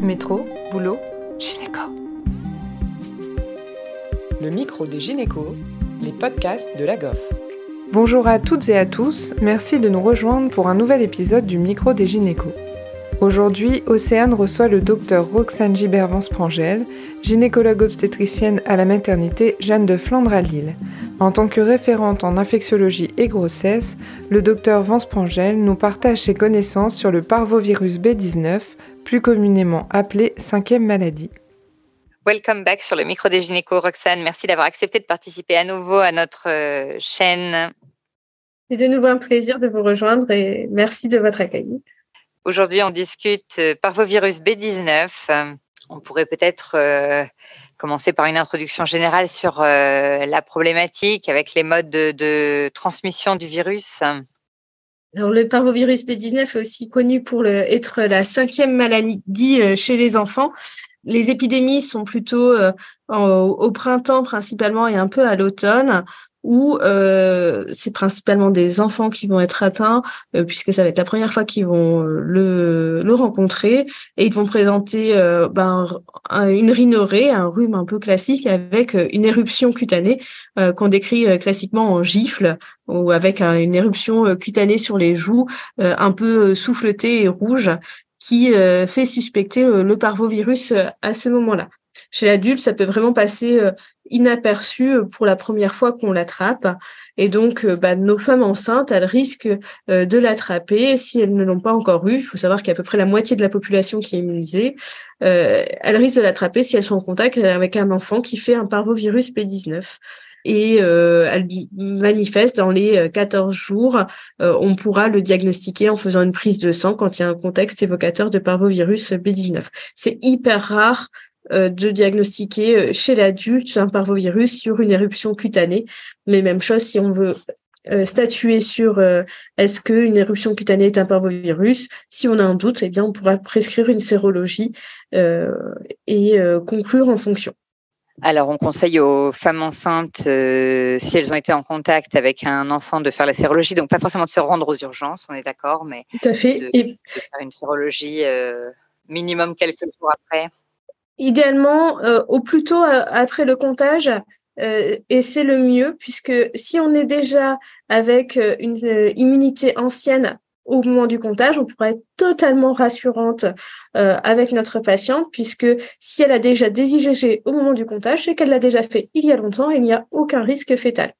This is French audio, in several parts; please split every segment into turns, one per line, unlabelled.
Métro, boulot, gynéco.
Le micro des gynécos, les podcasts de la GOF.
Bonjour à toutes et à tous, merci de nous rejoindre pour un nouvel épisode du micro des gynécos. Aujourd'hui, Océane reçoit le docteur Roxane Gibert-Vance-Prangel, gynécologue obstétricienne à la maternité Jeanne de Flandre à Lille. En tant que référente en infectiologie et grossesse, le docteur Vance-Prangel nous partage ses connaissances sur le parvovirus B19, plus communément appelé cinquième maladie.
Welcome back sur le micro des gynécos, Roxane. Merci d'avoir accepté de participer à nouveau à notre euh, chaîne.
C'est de nouveau un plaisir de vous rejoindre et merci de votre accueil.
Aujourd'hui, on discute euh, parvovirus B19. On pourrait peut-être euh, commencer par une introduction générale sur la problématique avec les modes de transmission du virus.
Alors, le parvovirus B19 est aussi connu pour être la cinquième maladie euh, chez les enfants. Les épidémies sont plutôt euh, au printemps principalement et un peu à l'automne où euh, c'est principalement des enfants qui vont être atteints, euh, puisque ça va être la première fois qu'ils vont euh, le, le rencontrer, et ils vont présenter ben, une rhinorée, un rhume un peu classique, avec une éruption cutanée qu'on décrit classiquement en gifle, ou avec une éruption cutanée sur les joues, un peu souffletée et rouge, qui fait suspecter le parvovirus à ce moment-là. Chez l'adulte, ça peut vraiment passer euh, inaperçu euh, pour la première fois qu'on l'attrape. Et donc, euh, bah, nos femmes enceintes, elles risquent de l'attraper si elles ne l'ont pas encore eu. Il faut savoir qu'il y a à peu près la moitié de la population qui est immunisée. elles risquent de l'attraper si elles sont en contact avec un enfant qui fait un parvovirus P19 et euh, elle manifeste dans les 14 jours. on pourra le diagnostiquer en faisant une prise de sang quand il y a un contexte évocateur de parvovirus B19. C'est hyper rare euh, de diagnostiquer euh, chez l'adulte un parvovirus sur une éruption cutanée. Mais même chose si on veut euh, statuer sur est-ce qu'une éruption cutanée est un parvovirus. Si on a un doute, eh bien, on pourra prescrire une sérologie et conclure en fonction.
Alors, on conseille aux femmes enceintes, si elles ont été en contact avec un enfant, de faire la sérologie. Donc, pas forcément de se rendre aux urgences, on est d'accord, mais
Tout à fait.
De, et... faire une sérologie minimum quelques jours après
idéalement euh, au plus tôt euh, après le comptage euh, et c'est le mieux puisque si on est déjà avec une immunité ancienne au moment du comptage, on pourrait être totalement rassurante avec notre patiente puisque si elle a déjà des IgG au moment du comptage, c'est qu'elle l'a déjà fait il y a longtemps et il n'y a aucun risque fœtal.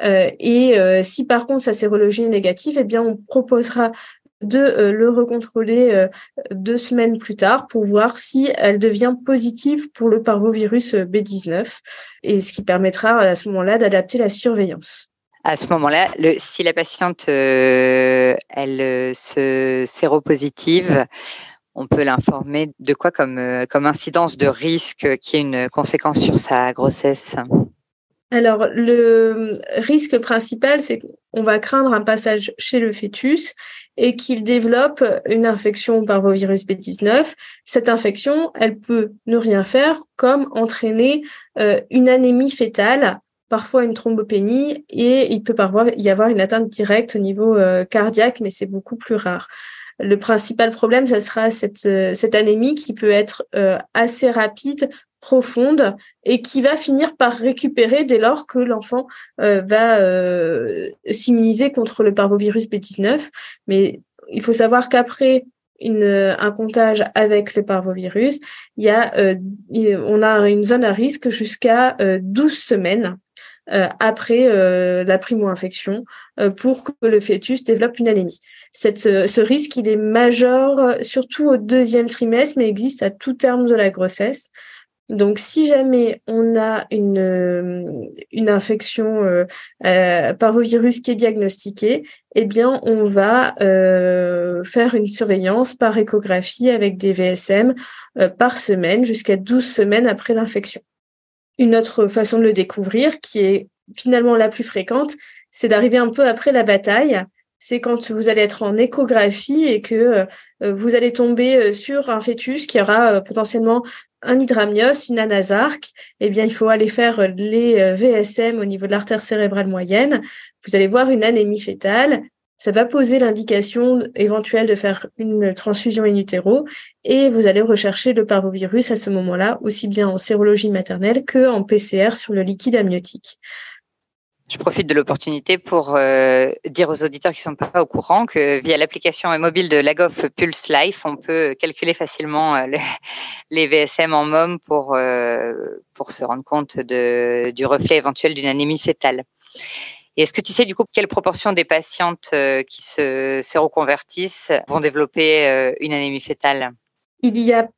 et si par contre sa sérologie est négative, eh bien on proposera de euh, le recontrôler euh, deux semaines plus tard pour voir si elle devient positive pour le parvovirus euh, B19 et ce qui permettra à ce moment-là d'adapter la surveillance.
À ce moment-là, si la patiente elle se séropositive, on peut l'informer de quoi comme, comme incidence de risque qui est une conséquence sur sa grossesse?
Alors, le risque principal, c'est qu'on va craindre un passage chez le fœtus et qu'il développe une infection par virus B19. Cette infection, elle peut ne rien faire comme entraîner euh, une anémie fétale, parfois une thrombopénie et il peut parfois y avoir une atteinte directe au niveau euh, cardiaque, mais c'est beaucoup plus rare. Le principal problème, ce sera euh, cette anémie qui peut être assez rapide, profonde et qui va finir par récupérer dès lors que l'enfant euh, va euh, s'immuniser contre le parvovirus B19. Mais il faut savoir qu'après une, un comptage avec le parvovirus, il y a, euh, on a une zone à risque jusqu'à 12 semaines après la primo-infection pour que le fœtus développe une anémie. Cette, ce risque, il est majeur surtout au deuxième trimestre, mais existe à tout terme de la grossesse. Donc, si jamais on a une, euh, une infection euh, euh, par virus qui est diagnostiquée, eh bien, on va euh, faire une surveillance par échographie avec des VSM par semaine jusqu'à 12 semaines après l'infection. Une autre façon de le découvrir, qui est finalement la plus fréquente, c'est d'arriver un peu après la bataille c'est quand vous allez être en échographie et que vous allez tomber sur un fœtus qui aura potentiellement un hydramnios, une anasarque, eh bien, il faut aller faire les euh, VSM au niveau de l'artère cérébrale moyenne. Vous allez voir une anémie fétale ça va poser l'indication éventuelle de faire une transfusion in utero et vous allez rechercher le parvovirus à ce moment-là, aussi bien en sérologie maternelle que en PCR sur le liquide amniotique.
Je profite de l'opportunité pour euh, dire aux auditeurs qui ne sont pas au courant que via l'application mobile de Lagoff Pulse Life, on peut calculer facilement euh, les, VSM en MOM pour, euh, pour se rendre compte de, du reflet éventuel d'une anémie fétale. Et est-ce que tu sais du coup quelle proportion des patientes qui se séroconvertissent vont développer une anémie fétale
Il y a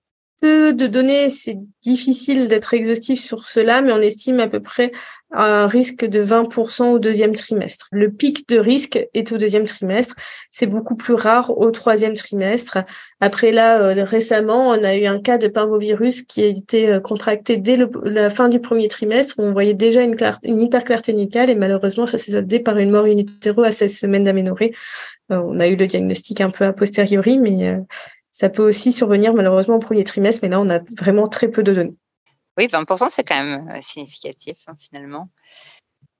peu de données, c'est difficile d'être exhaustif sur cela, mais on estime à peu près un risque de 20% au deuxième trimestre. Le pic de risque est au deuxième trimestre. C'est beaucoup plus rare au troisième trimestre. Après là, euh, récemment, on a eu un cas de parvovirus qui a été euh, contracté dès la fin du premier trimestre où on voyait déjà une, une hyperclarté nucale et malheureusement, ça s'est soldé par une mort in à 16 semaines d'aménorrhée. Euh, on a eu le diagnostic un peu a posteriori, mais ça peut aussi survenir malheureusement au premier trimestre, mais là, on a vraiment très peu de données.
Oui, 20%, c'est quand même euh, significatif hein, finalement.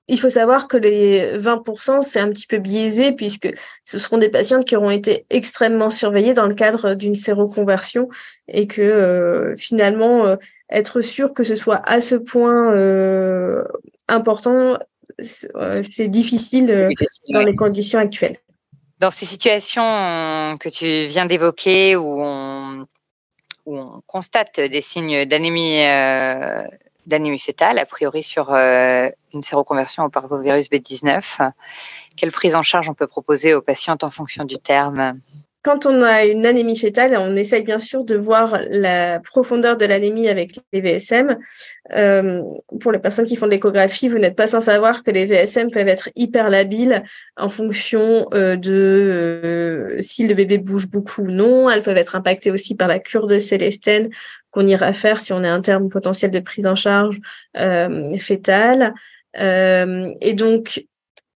Il faut savoir que les 20%, c'est un petit peu biaisé puisque ce seront des patients qui auront été extrêmement surveillés dans le cadre d'une séroconversion et que euh, finalement, euh, être sûr que ce soit à ce point important, c'est difficile, dans les conditions actuelles.
Dans ces situations que tu viens d'évoquer où on, constate des signes d'anémie euh, d'anémie fétale, a priori sur euh, une séroconversion au parvovirus B19, quelle prise en charge on peut proposer aux patientes en fonction du terme?
Quand on a une anémie fétale, on essaye bien sûr de voir la profondeur de l'anémie avec les VSM. Euh, pour les personnes qui font de l'échographie, vous n'êtes pas sans savoir que les VSM peuvent être hyper labiles en fonction euh, de euh, si le bébé bouge beaucoup ou non. Elles peuvent être impactées aussi par la cure de Célestène qu'on ira faire si on a un terme potentiel de prise en charge fétale. et donc,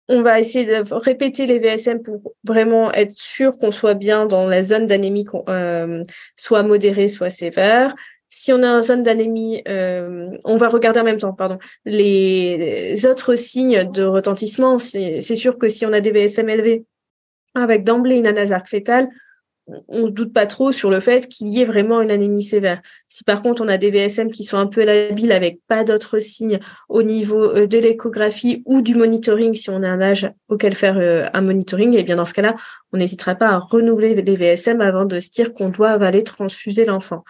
on va essayer de répéter les VSM pour vraiment être sûr qu'on soit bien dans la zone d'anémie, euh, soit modérée, soit sévère. Si on a une zone d'anémie, euh, on va regarder en même temps, pardon, les autres signes de retentissement. C'est sûr que si on a des VSM élevés avec d'emblée une anasarque fétale, on ne doute pas trop sur le fait qu'il y ait vraiment une anémie sévère. Si par contre on a des VSM qui sont un peu labiles avec pas d'autres signes au niveau euh, de l'échographie ou du monitoring, si on a un âge auquel faire euh, un monitoring, et eh bien dans ce cas-là, on n'hésitera pas à renouveler les VSM avant de se dire qu'on doit aller transfuser l'enfant.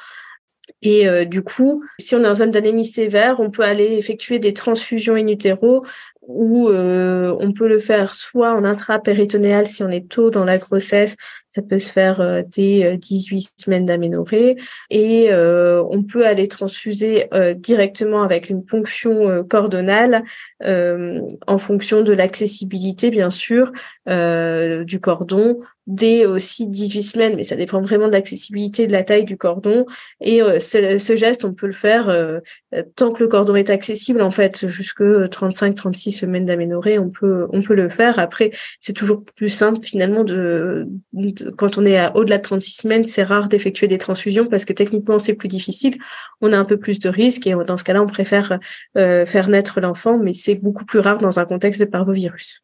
Et euh, du coup, si on est en zone d'anémie sévère, on peut aller effectuer des transfusions in utero ou on peut le faire soit en intrapéritonéal si on est tôt dans la grossesse, ça peut se faire euh, dès 18 euh, semaines d'aménorrhée et euh, on peut aller transfuser directement avec une ponction cordonale en fonction de l'accessibilité bien sûr du cordon dès aussi 18 semaines, mais ça dépend vraiment de l'accessibilité de la taille du cordon. Et ce, geste, on peut le faire tant que le cordon est accessible, en fait, jusque 35-36 semaines d'aménorrhée, on peut, on peut le faire. Après, c'est toujours plus simple finalement de quand on est au-delà de 36 semaines, c'est rare d'effectuer des transfusions parce que techniquement, c'est plus difficile. On a un peu plus de risques et dans ce cas-là, on préfère euh, faire naître l'enfant, mais c'est beaucoup plus rare dans un contexte de parvovirus.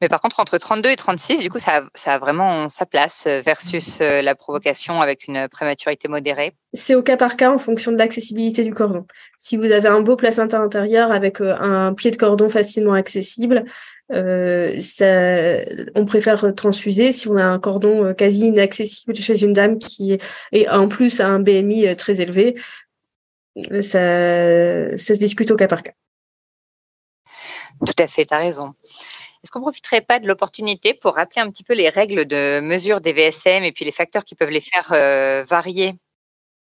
Mais par contre, entre 32 et 36, du coup, ça a, vraiment sa place euh, versus euh, la provocation avec une prématurité modérée
C'est au cas par cas en fonction de l'accessibilité du cordon. Si vous avez un beau placenta intérieur avec un pied de cordon facilement accessible, euh, ça, on préfère transfuser si on a un cordon euh, quasi inaccessible chez une dame qui est en plus a un BMI euh, très élevé. Ça, ça se discute au cas par cas.
Tout à fait, tu as raison. Est-ce qu'on ne profiterait pas de l'opportunité pour rappeler un petit peu les règles de mesure des VSM et puis les facteurs qui peuvent les faire varier?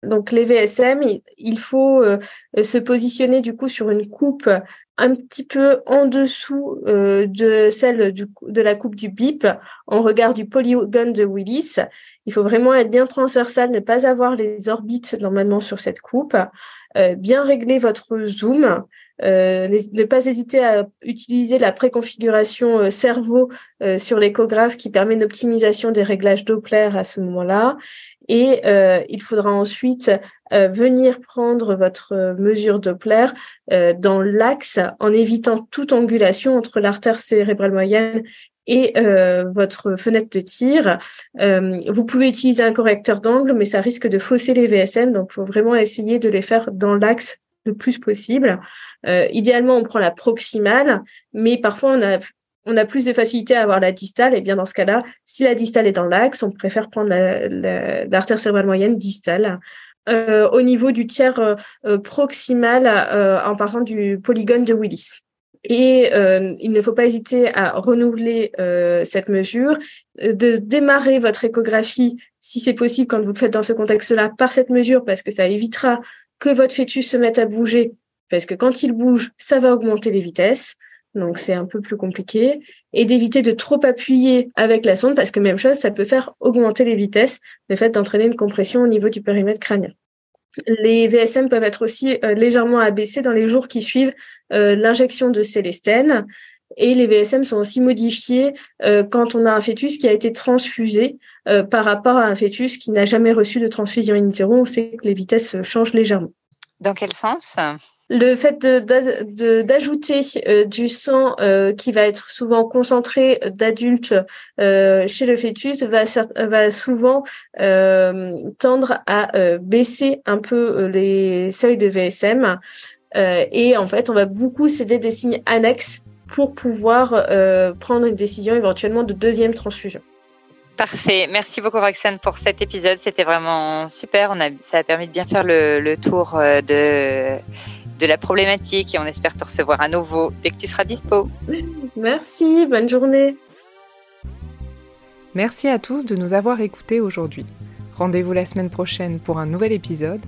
Donc les VSM, il faut euh, se positionner du coup sur une coupe un petit peu en dessous euh, de celle de la coupe du BIP en regard du polygone de Willis. Il faut vraiment être bien transversal, ne pas avoir les orbites normalement sur cette coupe, euh, bien régler votre zoom, ne pas hésiter à utiliser la préconfiguration cerveau sur l'échographe qui permet une optimisation des réglages Doppler à ce moment-là et euh, il faudra ensuite euh, venir prendre votre euh, mesure Doppler dans l'axe en évitant toute angulation entre l'artère cérébrale moyenne et votre fenêtre de tir. vous pouvez utiliser un correcteur d'angle, mais ça risque de fausser les VSM, donc il faut vraiment essayer de les faire dans l'axe le plus possible. idéalement, on prend la proximale, mais parfois on a on a plus de facilité à avoir la distale, et bien dans ce cas-là, si la distale est dans l'axe, on préfère prendre l'artère cérébrale moyenne distale. Euh, au niveau du tiers euh, euh, proximal en parlant du polygone de Willis. Et il ne faut pas hésiter à renouveler cette mesure, de démarrer votre échographie, si c'est possible, quand vous le faites dans ce contexte-là, par cette mesure, parce que ça évitera que votre fœtus se mette à bouger, parce que quand il bouge, ça va augmenter les vitesses donc c'est un peu plus compliqué, et d'éviter de trop appuyer avec la sonde, parce que même chose, ça peut faire augmenter les vitesses, le fait d'entraîner une compression au niveau du périmètre crânien. Les VSM peuvent être aussi euh, légèrement abaissés dans les jours qui suivent euh, l'injection de célestène, et les VSM sont aussi modifiés euh, quand on a un fœtus qui a été transfusé par rapport à un fœtus qui n'a jamais reçu de transfusion in utero. On sait que les vitesses changent légèrement.
Dans quel sens?
Le fait d'ajouter euh, du sang euh, qui va être souvent concentré d'adultes euh, chez le fœtus va, va souvent tendre à baisser un peu les seuils de VSM. et en fait, on va beaucoup céder des signes annexes pour pouvoir prendre une décision éventuellement de deuxième transfusion.
Parfait. Merci beaucoup Roxane pour cet épisode. C'était vraiment super. On a, ça a permis de bien faire le, le tour de de la problématique et on espère te recevoir à nouveau dès que tu seras dispo.
Merci, bonne journée.
Merci à tous de nous avoir écoutés aujourd'hui. Rendez-vous la semaine prochaine pour un nouvel épisode.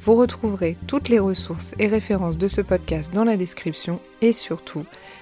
Vous retrouverez toutes les ressources et références de ce podcast dans la description et surtout,